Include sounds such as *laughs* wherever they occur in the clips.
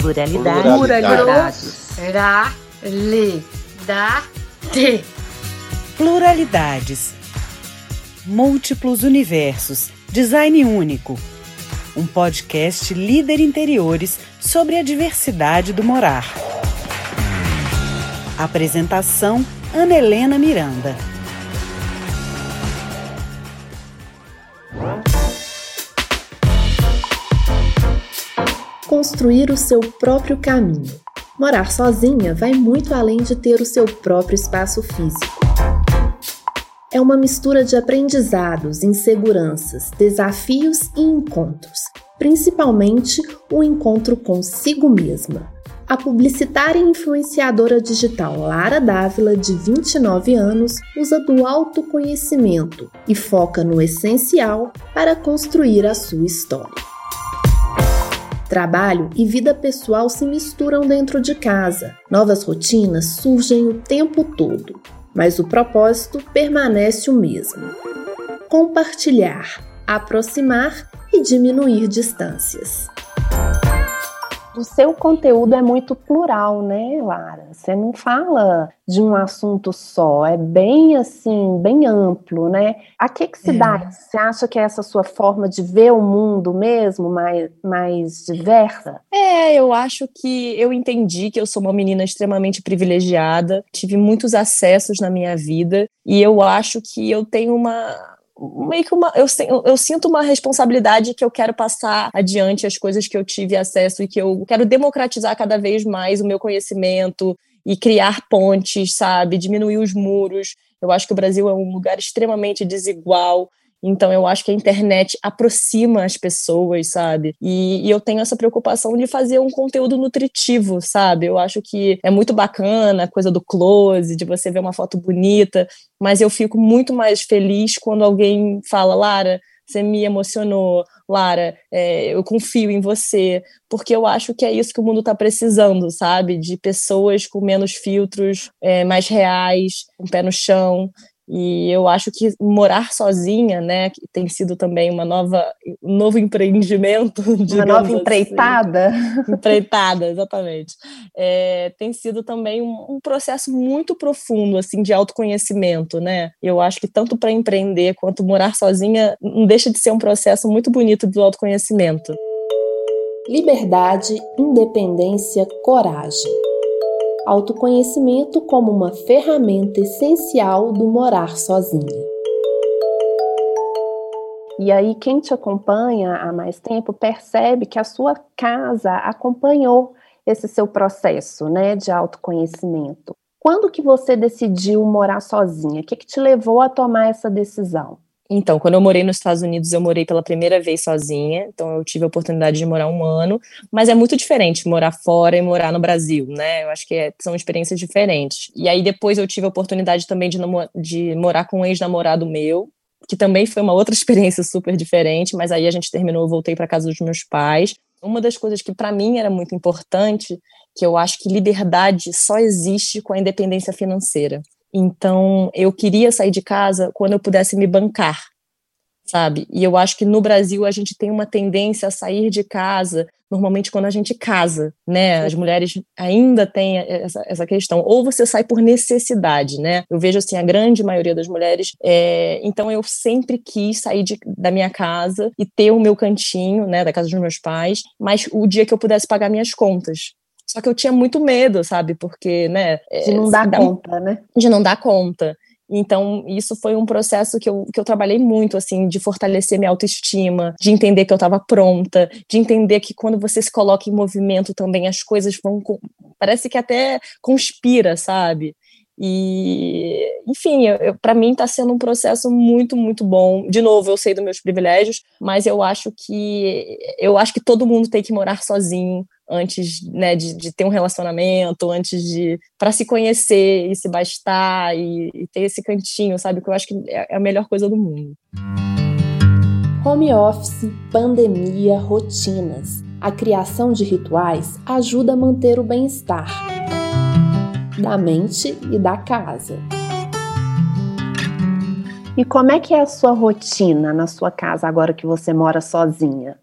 Pluralidade. Pluralidades. Pluralidade. Pluralidades. Múltiplos universos. Design único. Um podcast líder interiores sobre a diversidade do morar. Apresentação: Ana Helena Miranda. Construir o seu próprio caminho. Morar sozinha vai muito além de ter o seu próprio espaço físico. É uma mistura de aprendizados, inseguranças, desafios e encontros, principalmente o encontro consigo mesma. A publicitária e influenciadora digital Lara Dávila, de 29 anos, usa do autoconhecimento e foca no essencial para construir a sua história. Trabalho e vida pessoal se misturam dentro de casa. Novas rotinas surgem o tempo todo, mas o propósito permanece o mesmo: compartilhar, aproximar e diminuir distâncias o seu conteúdo é muito plural, né, Lara? Você não fala de um assunto só, é bem assim, bem amplo, né? A que que se é. dá? Você acha que é essa sua forma de ver o mundo mesmo mais, mais diversa? É, eu acho que eu entendi que eu sou uma menina extremamente privilegiada, tive muitos acessos na minha vida e eu acho que eu tenho uma meio que uma. Eu, eu sinto uma responsabilidade que eu quero passar adiante as coisas que eu tive acesso e que eu quero democratizar cada vez mais o meu conhecimento e criar pontes, sabe? Diminuir os muros. Eu acho que o Brasil é um lugar extremamente desigual então eu acho que a internet aproxima as pessoas, sabe? E, e, eu tenho essa preocupação de fazer um conteúdo nutritivo, sabe? Eu acho que é muito bacana a coisa do close, de você ver uma foto bonita, mas eu fico muito mais feliz quando alguém fala, Lara, você me emocionou, Lara, é, eu confio em você, porque eu acho que é isso que o mundo está precisando, sabe? De pessoas com menos filtros, é, mais reais, com um pé no chão. E eu acho que morar sozinha, né, tem sido também uma nova, um novo empreendimento. *laughs* Uma nova assim. empreitada. empreitada, exatamente. É, tem sido também um, um, processo muito profundo, assim, de autoconhecimento, né? Eu acho que tanto para empreender quanto morar sozinha não deixa de ser um processo muito bonito do autoconhecimento. Liberdade, independência, coragem autoconhecimento como uma ferramenta essencial do morar sozinha. E aí, quem te acompanha há mais tempo percebe que a sua casa acompanhou esse seu processo né, de autoconhecimento. Quando que você decidiu morar sozinha? O que, que te levou a tomar essa decisão? Então, quando eu morei nos Estados Unidos, eu morei pela primeira vez sozinha, então eu tive a oportunidade de morar um ano, mas é muito diferente morar fora e morar no Brasil, né? Eu acho que é, são experiências diferentes. E aí depois eu tive a oportunidade também de, de morar com um ex-namorado meu, que também foi uma outra *laughs* experiência super diferente, mas aí a gente terminou, eu voltei para casa dos meus pais. Uma das coisas que para mim era muito importante, que eu acho que liberdade só existe com a independência financeira. Então, eu queria sair de casa quando eu pudesse me bancar, sabe? E eu acho que no Brasil a gente tem uma tendência a sair de casa normalmente quando a gente casa, né? As mulheres ainda têm essa, essa questão. Ou você sai por necessidade, né? Eu vejo assim, a grande maioria das mulheres. É... Então eu sempre quis sair de, da minha casa e ter o meu cantinho, né? Da casa dos meus pais, mas o dia que eu pudesse pagar minhas contas. Só que eu tinha muito medo, sabe? Porque, né? De não dar conta, né? De não dar conta. Então, isso foi um processo que eu, que eu trabalhei muito, assim, de fortalecer minha autoestima, de entender que eu estava pronta, de entender que quando você se coloca em movimento também, as coisas vão. Parece que até conspira, sabe? E, enfim, para mim está sendo um processo muito, muito bom. De novo, eu sei dos meus privilégios, mas eu acho que eu acho que todo mundo tem que morar sozinho antes né, de, de ter um relacionamento, antes de para se conhecer e se bastar e, e, ter esse cantinho, sabe? Que eu acho que é, é a melhor coisa do mundo. Home office, pandemia, rotinas. A criação de rituais ajuda a manter o bem-estar da mente e da casa. E como é que é a sua rotina na sua casa agora que você mora sozinha?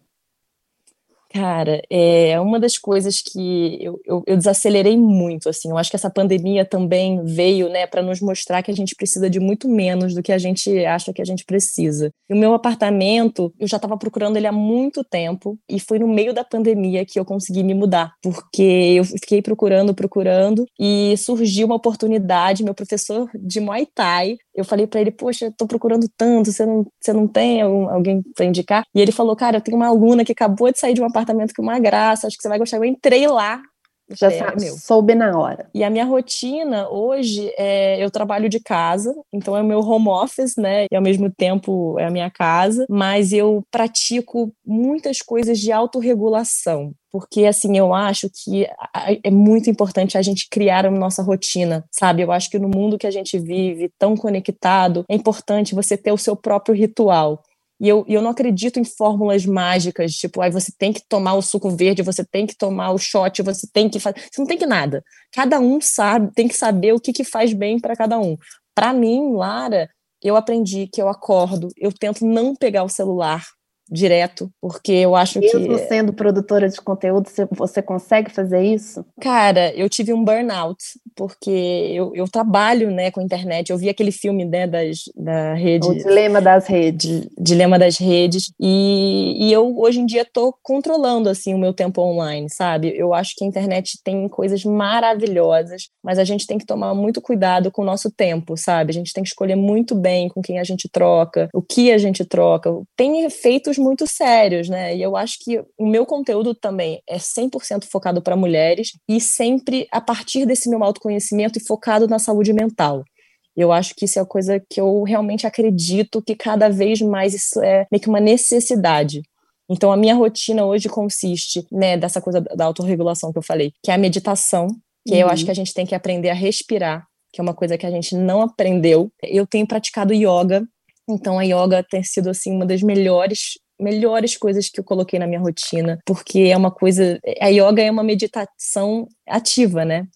Cara, é uma das coisas que eu, eu, eu, desacelerei muito, assim. Eu acho que essa pandemia também veio, né, para nos mostrar que a gente precisa de muito menos do que a gente acha que a gente precisa. E o meu apartamento, eu já estava procurando ele há muito tempo e foi no meio da pandemia que eu consegui me mudar, porque eu fiquei procurando, procurando e surgiu uma oportunidade. Meu professor de Muay Thai, eu falei para ele, poxa, estou procurando tanto, você não, você não tem algum, alguém para indicar? E ele falou, cara, eu tenho uma aluna que acabou de sair de um apartamento com uma graça, acho que você vai gostar. Eu entrei lá, já é, sabe, meu. soube na hora. E a minha rotina hoje é eu trabalho de casa, então é o meu home office, né? E ao mesmo tempo é a minha casa, mas eu pratico muitas coisas de autorregulação. Porque, assim, eu acho que é muito importante a gente criar a nossa rotina, sabe? Eu acho que no mundo que a gente vive, tão conectado, é importante você ter o seu próprio ritual. E eu, eu não acredito em fórmulas mágicas, tipo, aí você tem que tomar o suco verde, você tem que tomar o shot, você tem que fazer. Você não tem que nada. Cada um sabe, tem que saber o que, que faz bem para cada um. Para mim, Lara, eu aprendi que eu acordo, eu tento não pegar o celular direto, porque eu acho Mesmo que. Mesmo sendo produtora de conteúdo, você consegue fazer isso? Cara, eu tive um burnout, porque eu, eu trabalho né, com internet. Eu vi aquele filme né, das, da rede. O Dilema das Redes. Dilema das Redes. E, e eu, hoje em dia, estou controlando assim, o meu tempo online, sabe? Eu acho que a internet tem coisas maravilhosas, mas a gente tem que tomar muito cuidado com o nosso tempo, sabe? A gente tem que escolher muito bem com quem a gente troca, o que a gente troca. Tem efeitos muito sérios, né? E eu acho que o meu conteúdo também é 100% focado para mulheres e sempre a partir desse meu autoconhecimento e focado na saúde mental. Eu acho que isso é a coisa que eu realmente acredito que cada vez mais isso é meio que uma necessidade. Então, a minha rotina hoje consiste, né, dessa coisa da autorregulação que eu falei, que é a meditação, que uhum. eu acho que a gente tem que aprender a respirar, que é uma coisa que a gente não aprendeu. Eu tenho praticado yoga, então a yoga tem sido assim uma das melhores melhores coisas que eu coloquei na minha rotina, porque é uma coisa. A yoga é uma meditação ativa, né?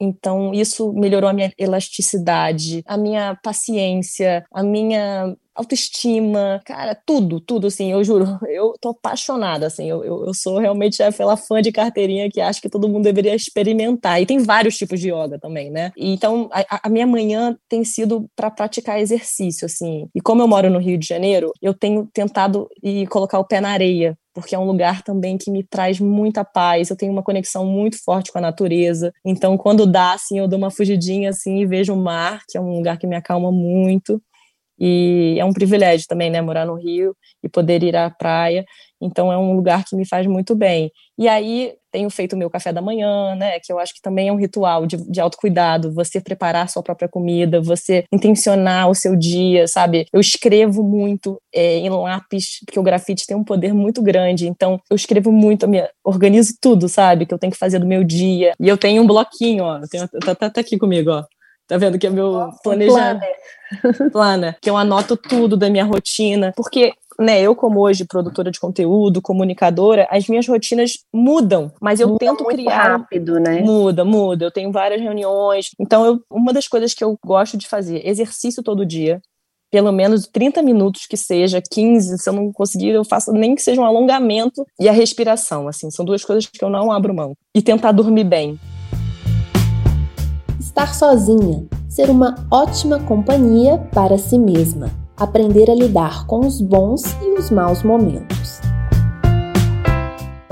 Então, isso melhorou a minha elasticidade, a minha paciência, a minha autoestima, cara, tudo, tudo, assim, eu juro, *laughs* eu tô apaixonada, assim, eu, eu, eu sou realmente aquela fã de carteirinha que acho que todo mundo deveria experimentar, e tem vários tipos de yoga também, né, então a, a minha manhã tem sido para praticar exercício, assim, e como eu moro no Rio de Janeiro, eu tenho tentado e colocar o pé na areia, porque é um lugar também que me traz muita paz. Eu tenho uma conexão muito forte com a natureza. Então, quando dá, assim, eu dou uma fugidinha assim e vejo o mar, que é um lugar que me acalma muito. E é um privilégio também, né, morar no Rio e poder ir à praia. Então é um lugar que me faz muito bem. E aí tenho feito o meu café da manhã, né, que eu acho que também é um ritual de, de autocuidado, você preparar sua própria comida, você intencionar o seu dia, sabe? Eu escrevo muito é, em lápis, porque o grafite tem um poder muito grande, então eu escrevo muito, me organizo tudo, sabe? Que eu tenho que fazer do meu dia. E eu tenho um bloquinho, ó, tá, tá aqui comigo, ó. Tá vendo que é meu planejamento? *laughs* Plana, que eu anoto tudo da minha rotina, porque né, eu como hoje produtora de conteúdo, comunicadora, as minhas rotinas mudam, mas eu muda tento criar rápido, né? Muda, muda. Eu tenho várias reuniões. Então, eu, uma das coisas que eu gosto de fazer, exercício todo dia, pelo menos 30 minutos que seja, 15, se eu não conseguir, eu faço nem que seja um alongamento e a respiração, assim, são duas coisas que eu não abro mão. E tentar dormir bem. Estar sozinha, ser uma ótima companhia para si mesma, aprender a lidar com os bons e os maus momentos.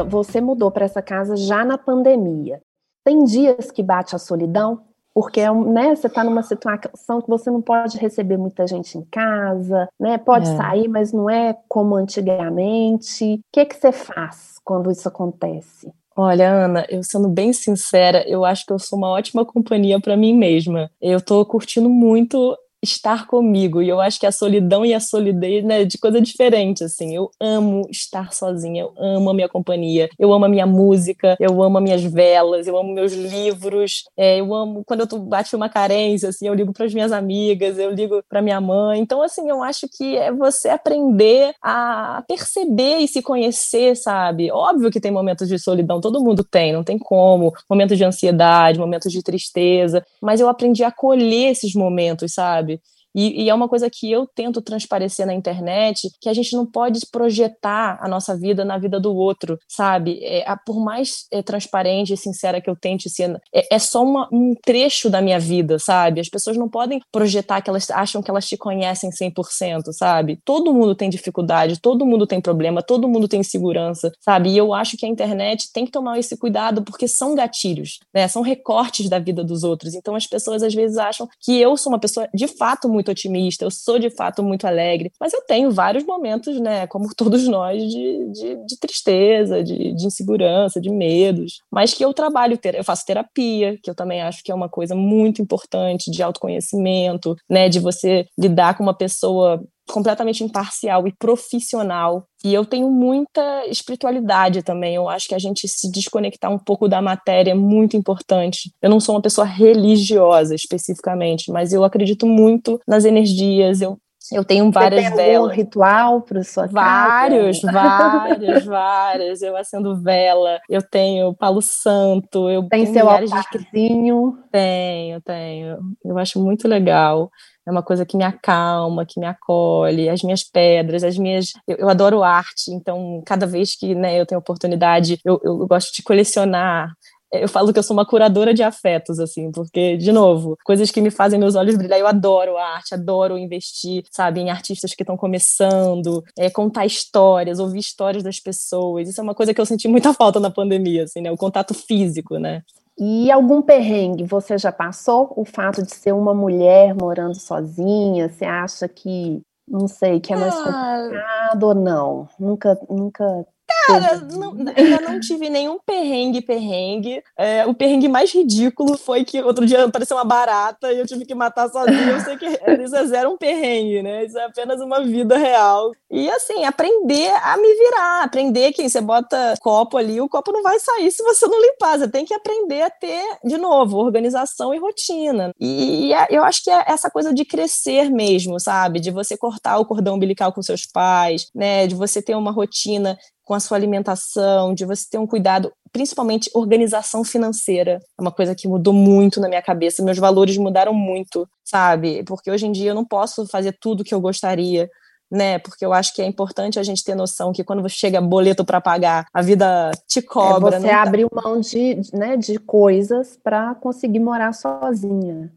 Você mudou para essa casa já na pandemia. Tem dias que bate a solidão? Porque né, você está numa situação que você não pode receber muita gente em casa, né? Pode é. sair, mas não é como antigamente. O que, que você faz quando isso acontece? Olha, Ana, eu sendo bem sincera, eu acho que eu sou uma ótima companhia para mim mesma. Eu tô curtindo muito estar comigo. E eu acho que a solidão e a solidez, né, de coisa diferente, assim. Eu amo estar sozinha, eu amo a minha companhia, eu amo a minha música, eu amo as minhas velas, eu amo meus livros, é, eu amo quando eu tô, bate uma carência, assim, eu ligo para as minhas amigas, eu ligo para minha mãe. Então, assim, eu acho que é você aprender a perceber e se conhecer, sabe? Óbvio que tem momentos de solidão, todo mundo tem, não tem como, momentos de ansiedade, momentos de tristeza, mas eu aprendi a acolher esses momentos, sabe? E, e, é uma coisa que eu tento transparecer na internet, que a gente não pode projetar a nossa vida na vida do outro, sabe? É, a, por mais é, transparente e sincera que eu tente ser, é, é só uma, um trecho da minha vida, sabe? As pessoas não podem projetar que elas acham que elas te conhecem 100%, sabe? Todo mundo tem dificuldade, todo mundo tem problema, todo mundo tem insegurança, sabe? E eu acho que a internet tem que tomar esse cuidado porque são gatilhos, né? São recortes da vida dos outros. Então as pessoas às vezes acham que eu sou uma pessoa de fato muito otimista, eu sou de fato muito alegre, mas eu tenho vários momentos, né, como *laughs* todos nós, de, de, de tristeza, de, de, insegurança, de medos, mas que eu trabalho, eu faço terapia, que eu também acho que é uma coisa muito importante de autoconhecimento, né, de você lidar com uma pessoa completamente imparcial e profissional. E eu tenho muita espiritualidade também. Eu acho que a gente se desconectar um pouco da matéria é muito importante. Eu não sou uma pessoa religiosa especificamente, mas eu acredito muito nas energias. Eu eu tenho várias Você tem velas. Algum ritual para sua vários, casa? *laughs* Vários, vários, Eu acendo vela. Eu tenho palo santo. Eu tem seu altarzinho? De... Tenho, tenho. Eu acho muito legal é uma coisa que me acalma, que me acolhe, as minhas pedras, as minhas. Eu, eu adoro arte, então cada vez que né, eu tenho oportunidade, eu, eu gosto de colecionar eu falo que eu sou uma curadora de afetos, assim, porque, de novo, coisas que me fazem meus olhos brilhar. Eu adoro arte, adoro investir, sabe, em artistas que estão começando, é, contar histórias, ouvir histórias das pessoas. Isso é uma coisa que eu senti muita *laughs* falta na pandemia, assim, né? O contato físico, né? E algum perrengue você já passou? O fato de ser uma mulher morando sozinha, você acha que, não sei, que é mais ah, complicado ou não? Nunca, nunca Cara, não, ainda não tive nenhum perrengue, perrengue. É, o perrengue mais ridículo foi que outro dia apareceu uma barata e eu tive que matar sozinha. Eu sei que isso é zero um perrengue, né? Isso é apenas uma vida real. E assim, aprender a me virar, aprender que você bota copo ali, o copo não vai sair se você não limpar. Você tem que aprender a ter, de novo, organização e rotina. E, e é, eu acho que é essa coisa de crescer mesmo, sabe? De você cortar o cordão umbilical com seus pais, né? De você ter uma rotina com a sua alimentação, de você ter um cuidado, principalmente organização financeira. É uma coisa que mudou muito na minha cabeça, meus valores mudaram muito, sabe? Porque hoje em dia eu não posso fazer tudo que eu gostaria. Né, porque eu acho que é importante a gente ter noção que quando chega boleto para pagar, a vida te é, cobra. É, você abriu mão de, né, de coisas para conseguir morar sozinha.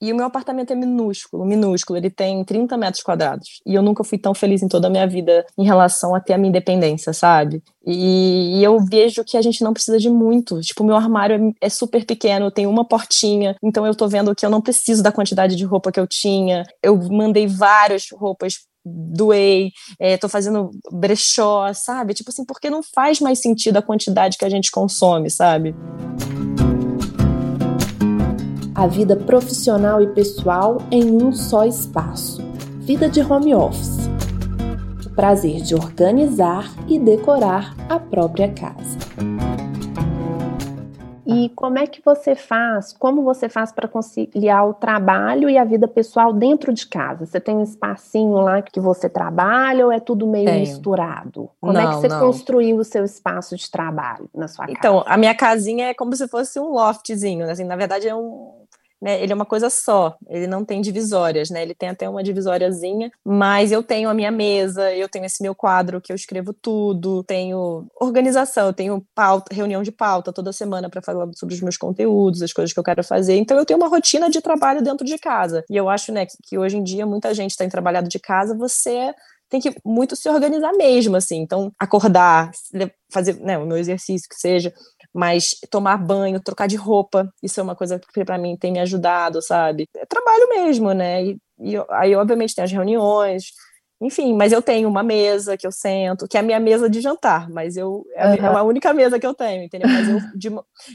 E o meu apartamento é minúsculo, minúsculo. Ele tem 30 metros quadrados. E eu nunca fui tão feliz em toda a minha vida em relação a ter a minha independência, sabe? E, e eu vejo que a gente não precisa de muito. Tipo, o meu armário é, é super pequeno, tem uma portinha. Então eu tô vendo que eu não preciso da quantidade de roupa que eu tinha. Eu mandei várias roupas doei, é, tô fazendo brechó, sabe? Tipo assim, porque não faz mais sentido a quantidade que a gente consome, sabe? A vida profissional e pessoal em um só espaço. Vida de home office. O prazer de organizar e decorar a própria casa. E como é que você faz? Como você faz para conciliar o trabalho e a vida pessoal dentro de casa? Você tem um espacinho lá que você trabalha ou é tudo meio Tenho. misturado? Como não, é que você não. construiu o seu espaço de trabalho na sua então, casa? Então, a minha casinha é como se fosse um loftzinho, assim, na verdade é um né, ele é uma coisa só, ele não tem divisórias, né? Ele tem até uma divisóriazinha, mas eu tenho a minha mesa, eu tenho esse meu quadro que eu escrevo tudo, tenho organização, eu tenho pauta, reunião de pauta toda semana para falar sobre os meus conteúdos, as coisas que eu quero fazer. Então eu tenho uma rotina de trabalho dentro de casa. E eu acho, né, que, que hoje em dia muita gente tem trabalhado de casa, você tem que muito se organizar mesmo, assim. Então, acordar, fazer né, o meu exercício, que seja, mas tomar banho, trocar de roupa, isso é uma coisa que para mim tem me ajudado, sabe? É trabalho mesmo, né? E, e aí, obviamente, tem as reuniões, enfim, mas eu tenho uma mesa que eu sento, que é a minha mesa de jantar, mas eu é, uhum. é a única mesa que eu tenho, entendeu? Mas eu, de,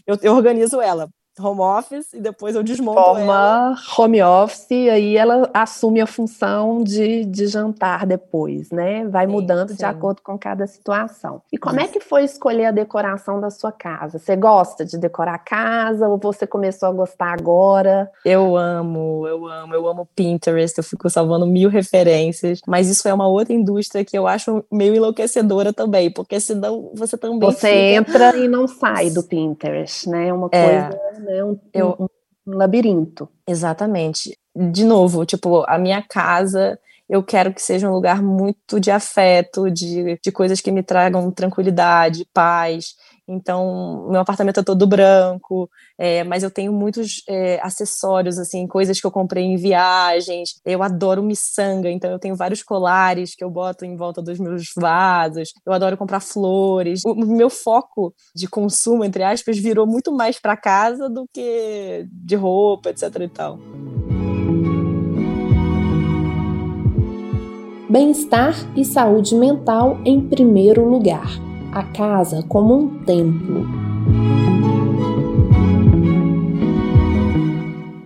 eu, eu organizo ela home office e depois eu desmonto Forma ela. home office e aí ela assume a função de, de jantar depois, né? Vai sim, mudando sim. de acordo com cada situação. E como é Isso. é que foi escolher a decoração da sua casa? Você gosta de decorar a casa ou você começou a gostar agora? Eu amo, eu amo, eu amo Pinterest, eu fico salvando mil referências, mas isso é uma outra indústria que eu acho meio enlouquecedora também, porque senão você também Você fica... entra e não sai do Pinterest, né? Uma é. coisa né? Um, eu, um, um labirinto. Exatamente. de novo, tipo, a minha casa eu quero que seja um lugar muito de afeto, de, de coisas que me tragam tranquilidade, paz. Então, meu apartamento é todo branco, é, mas eu tenho muitos é, acessórios, assim, coisas que eu comprei em viagens. Eu adoro miçanga, então eu tenho vários colares que eu boto em volta dos meus vasos. Eu adoro comprar flores. O meu foco de consumo, entre aspas, virou muito mais para casa do que de roupa, etc e tal. Bem-estar e saúde mental em primeiro lugar. A casa como um templo.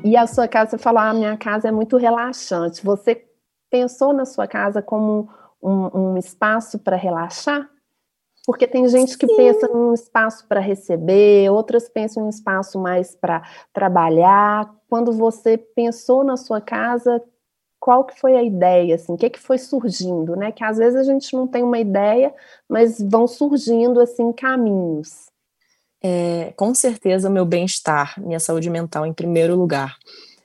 E a sua casa, você falou, a ah, minha casa é muito relaxante. Você pensou na sua casa como um, um espaço para relaxar? Porque tem gente que Sim. pensa num espaço para receber, outras pensam em um espaço mais para trabalhar. Quando você pensou na sua casa, qual que foi a ideia, assim, o que, que foi surgindo, né? Que às vezes a gente não tem uma ideia, mas vão surgindo, assim, caminhos. É, com certeza, meu bem-estar, minha saúde mental em primeiro lugar.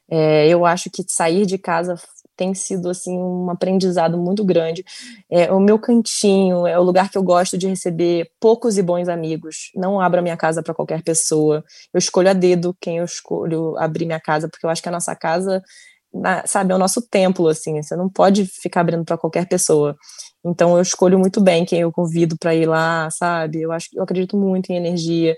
É, eu acho que sair de casa tem sido assim um aprendizado muito grande. É, o meu cantinho é o lugar que eu gosto de receber poucos e bons amigos. Não abro a minha casa para qualquer pessoa. Eu escolho a dedo quem eu escolho abrir minha casa, porque eu acho que a nossa casa na, sabe, é o nosso templo, assim, você não pode ficar abrindo para qualquer pessoa. Então eu escolho muito bem quem eu convido para ir lá, sabe? Eu acho eu acredito muito em energia.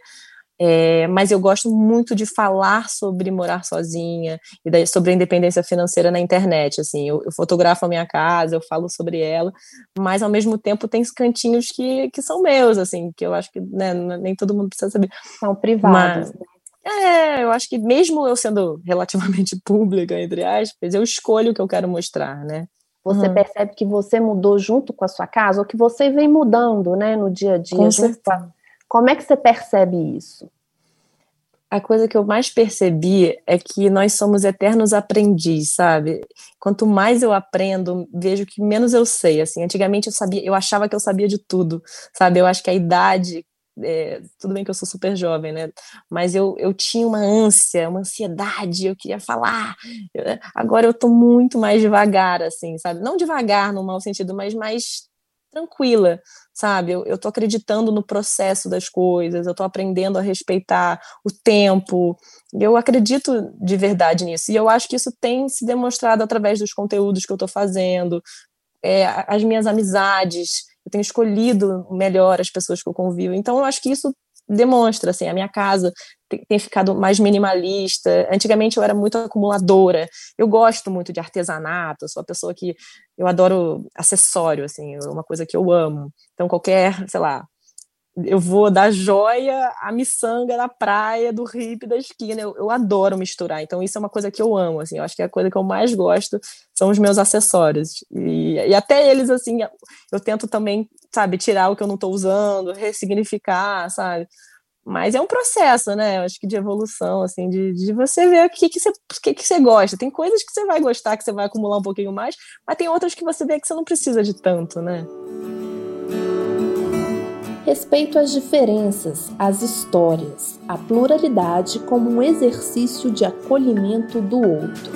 É, mas eu gosto muito de falar sobre morar sozinha e daí, sobre a independência financeira na internet. Assim, eu, eu, fotografo a minha casa, eu falo sobre ela, mas ao mesmo tempo tem cantinhos que, que são meus, assim, que eu acho que né, nem todo mundo precisa saber. São privados. Mas, né? É, eu acho que mesmo eu sendo relativamente *laughs* pública, entre aspas, eu escolho o que eu quero mostrar, né? Você uhum. percebe que você mudou junto com a sua casa, ou que você vem mudando, né, no dia a dia. Com certeza. Como é que você percebe isso? A coisa que eu mais percebi é que nós somos eternos aprendizes, sabe? Quanto mais eu aprendo, vejo que menos eu sei. Assim, antigamente eu sabia, eu achava que eu sabia de tudo, sabe? Eu acho que a idade é, tudo bem que eu sou super jovem, né? Mas eu, eu tinha uma ânsia, uma ansiedade, eu queria falar. agora eu tô muito mais devagar, assim, sabe? Não devagar no mau sentido, mas mais tranquila, sabe? Eu, eu tô acreditando no processo das coisas, eu tô aprendendo a respeitar o tempo. Eu acredito de verdade nisso. E eu acho que isso tem se demonstrado através dos conteúdos que eu tô fazendo, é, as minhas amizades eu tenho escolhido melhor as pessoas que eu convivo. Então, eu acho que isso demonstra, assim, a minha casa tem, tem, ficado mais minimalista. Antigamente eu era muito acumuladora. Eu gosto muito de artesanato, sou uma pessoa que eu adoro acessório, assim, é uma coisa que eu amo. Então, qualquer, sei lá, eu vou da joia à miçanga na praia, do hippie da esquina. Eu, eu, adoro misturar. Então, isso é uma coisa que eu amo, assim. Eu acho que a coisa que eu mais gosto são os meus acessórios. E, e até eles, assim, eu tento também, sabe, tirar o que eu não estou usando, ressignificar, sabe? Mas é um processo, né? Eu acho que de evolução, assim, de, de você ver o que, que, você, que, que você gosta. Tem coisas que você vai gostar, que você vai acumular um pouquinho mais, mas tem outras que você vê que você não precisa de tanto, né? Respeito às diferenças, às histórias, a pluralidade como um exercício de acolhimento do outro.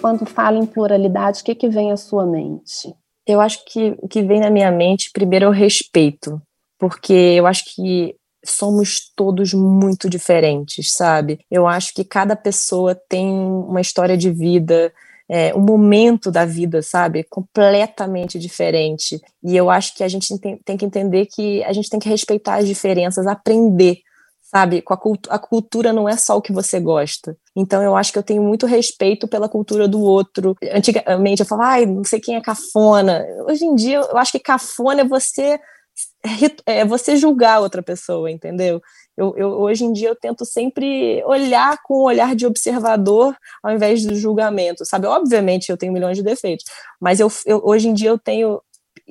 Quando fala em pluralidade, o que, que vem à sua mente? Eu acho que o que vem na minha mente, primeiro, é o respeito, porque eu acho que somos todos muito diferentes, sabe? Eu acho que cada pessoa tem uma história de vida, é, um momento da vida, sabe? Completamente diferente. E eu acho que a gente tem, que entender que a gente tem que respeitar as diferenças, aprender sabe? Com a, cultu a, cultura não é só o que você gosta. Então eu acho que eu tenho muito respeito pela cultura do outro. Antigamente eu falava, ai, não sei quem é cafona. Hoje em dia eu acho que cafona é você é você julgar outra pessoa, entendeu? Eu, eu, hoje em dia eu tento sempre olhar com o olhar de observador ao invés do julgamento, sabe? Obviamente eu tenho milhões de defeitos, mas eu, eu hoje em dia eu tenho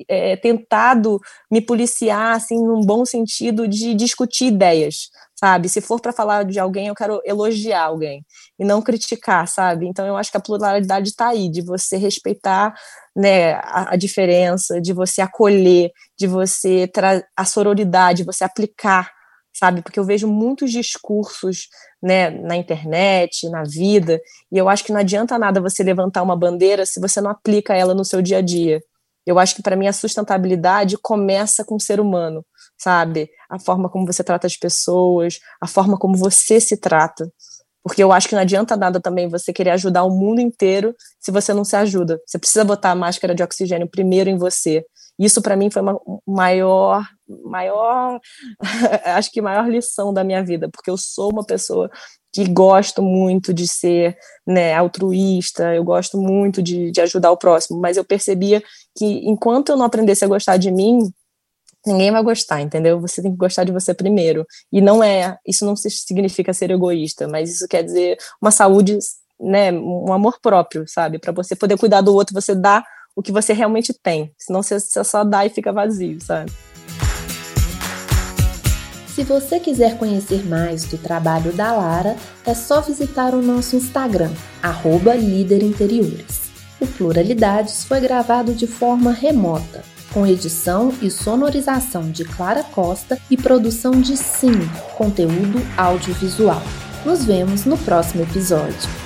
é, tentado me policiar assim num bom sentido de discutir ideias, sabe? Se for para falar de alguém, eu quero elogiar alguém e não criticar, sabe? Então eu acho que a pluralidade está aí, de você respeitar né, a, a, diferença, de você acolher, de você a sororidade, você aplicar sabe? Porque eu vejo muitos discursos, né, na internet, na vida, e eu acho que não adianta nada você levantar uma bandeira se você não aplica ela no seu dia a dia. Eu acho que para mim a sustentabilidade começa com o ser humano, sabe? A forma como você trata as pessoas, a forma como você se trata. Porque eu acho que não adianta nada também você querer ajudar o mundo inteiro se você não se ajuda. Você precisa botar a máscara de oxigênio primeiro em você. Isso para mim foi uma maior, maior, *laughs* acho que maior lição da minha vida, porque eu sou uma pessoa que gosto muito de ser né, altruísta, eu gosto muito de, de ajudar o próximo, mas eu percebia que enquanto eu não aprendesse a gostar de mim, ninguém vai gostar, entendeu? Você tem que gostar de você primeiro. E não é, isso não significa ser egoísta, mas isso quer dizer uma saúde, né, um amor próprio, sabe? Para você poder cuidar do outro, você dá o que você realmente tem. Senão você só dá e fica vazio, sabe? Se você quiser conhecer mais do trabalho da Lara, é só visitar o nosso Instagram, @liderinteriores. O Pluralidades foi gravado de forma remota, com edição e sonorização de Clara Costa e produção de Sim, conteúdo audiovisual. Nos vemos no próximo episódio.